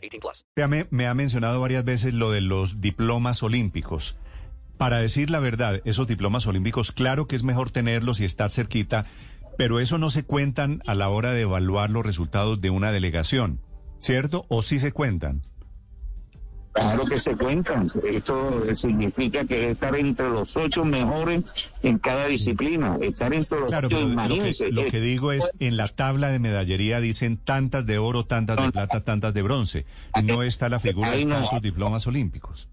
18 plus. Me, me ha mencionado varias veces lo de los diplomas olímpicos. Para decir la verdad, esos diplomas olímpicos, claro que es mejor tenerlos y estar cerquita, pero eso no se cuentan a la hora de evaluar los resultados de una delegación, ¿cierto? ¿O sí se cuentan? Claro que se cuentan. Esto significa que estar entre los ocho mejores en cada disciplina. Estar entre los Claro, ocho, pero lo que, lo eh, que digo es, en la tabla de medallería dicen tantas de oro, tantas de plata, tantas de bronce. No está la figura de tantos diplomas olímpicos.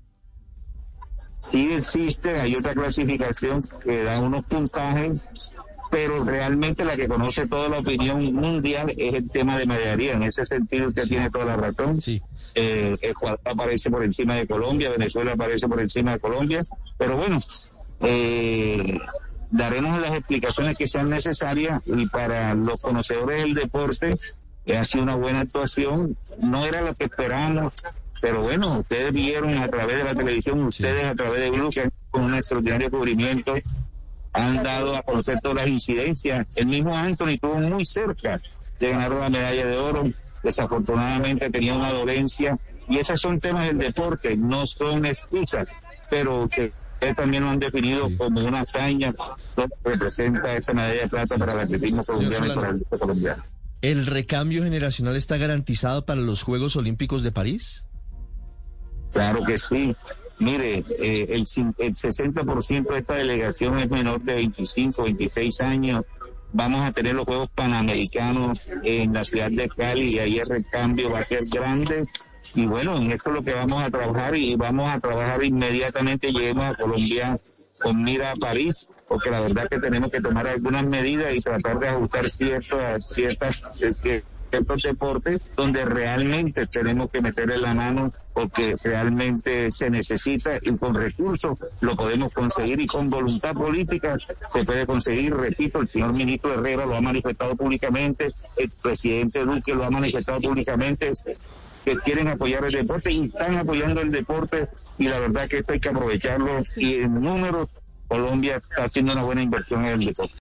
Sí existe, hay otra clasificación que da unos puntajes, pero realmente la que conoce toda la opinión mundial es el tema de medallería. En ese sentido usted tiene toda la razón. Sí. Eh, Ecuador aparece por encima de Colombia, Venezuela aparece por encima de Colombia, pero bueno, eh, daremos las explicaciones que sean necesarias y para los conocedores del deporte eh, ha sido una buena actuación, no era lo que esperábamos, pero bueno, ustedes vieron a través de la televisión, ustedes a través de Blue, que con un extraordinario cubrimiento han dado a conocer todas las incidencias. El mismo Anthony estuvo muy cerca de ganar la medalla de oro. Desafortunadamente tenía una dolencia. Y esos son temas del deporte, no son excusas, pero que también lo han definido como una hazaña que representa esa medalla de plata para el atletismo colombiano y para el colombiano. ¿El recambio generacional está garantizado para los Juegos Olímpicos de París? Claro que sí. Mire, eh, el, el 60% de esta delegación es menor de 25, 26 años. Vamos a tener los Juegos Panamericanos en la ciudad de Cali y ahí el recambio va a ser grande. Y bueno, en esto es lo que vamos a trabajar y vamos a trabajar inmediatamente. Lleguemos a Colombia con mira a París, porque la verdad que tenemos que tomar algunas medidas y tratar de ajustar ciertas, ciertas, eh, ciertos deportes donde realmente tenemos que meterle la mano porque realmente se necesita y con recursos lo podemos conseguir y con voluntad política se puede conseguir. Repito, el señor ministro Herrera lo ha manifestado públicamente, el presidente Duque lo ha manifestado públicamente que quieren apoyar el deporte y están apoyando el deporte y la verdad que esto hay que aprovecharlo y en números Colombia está haciendo una buena inversión en el deporte.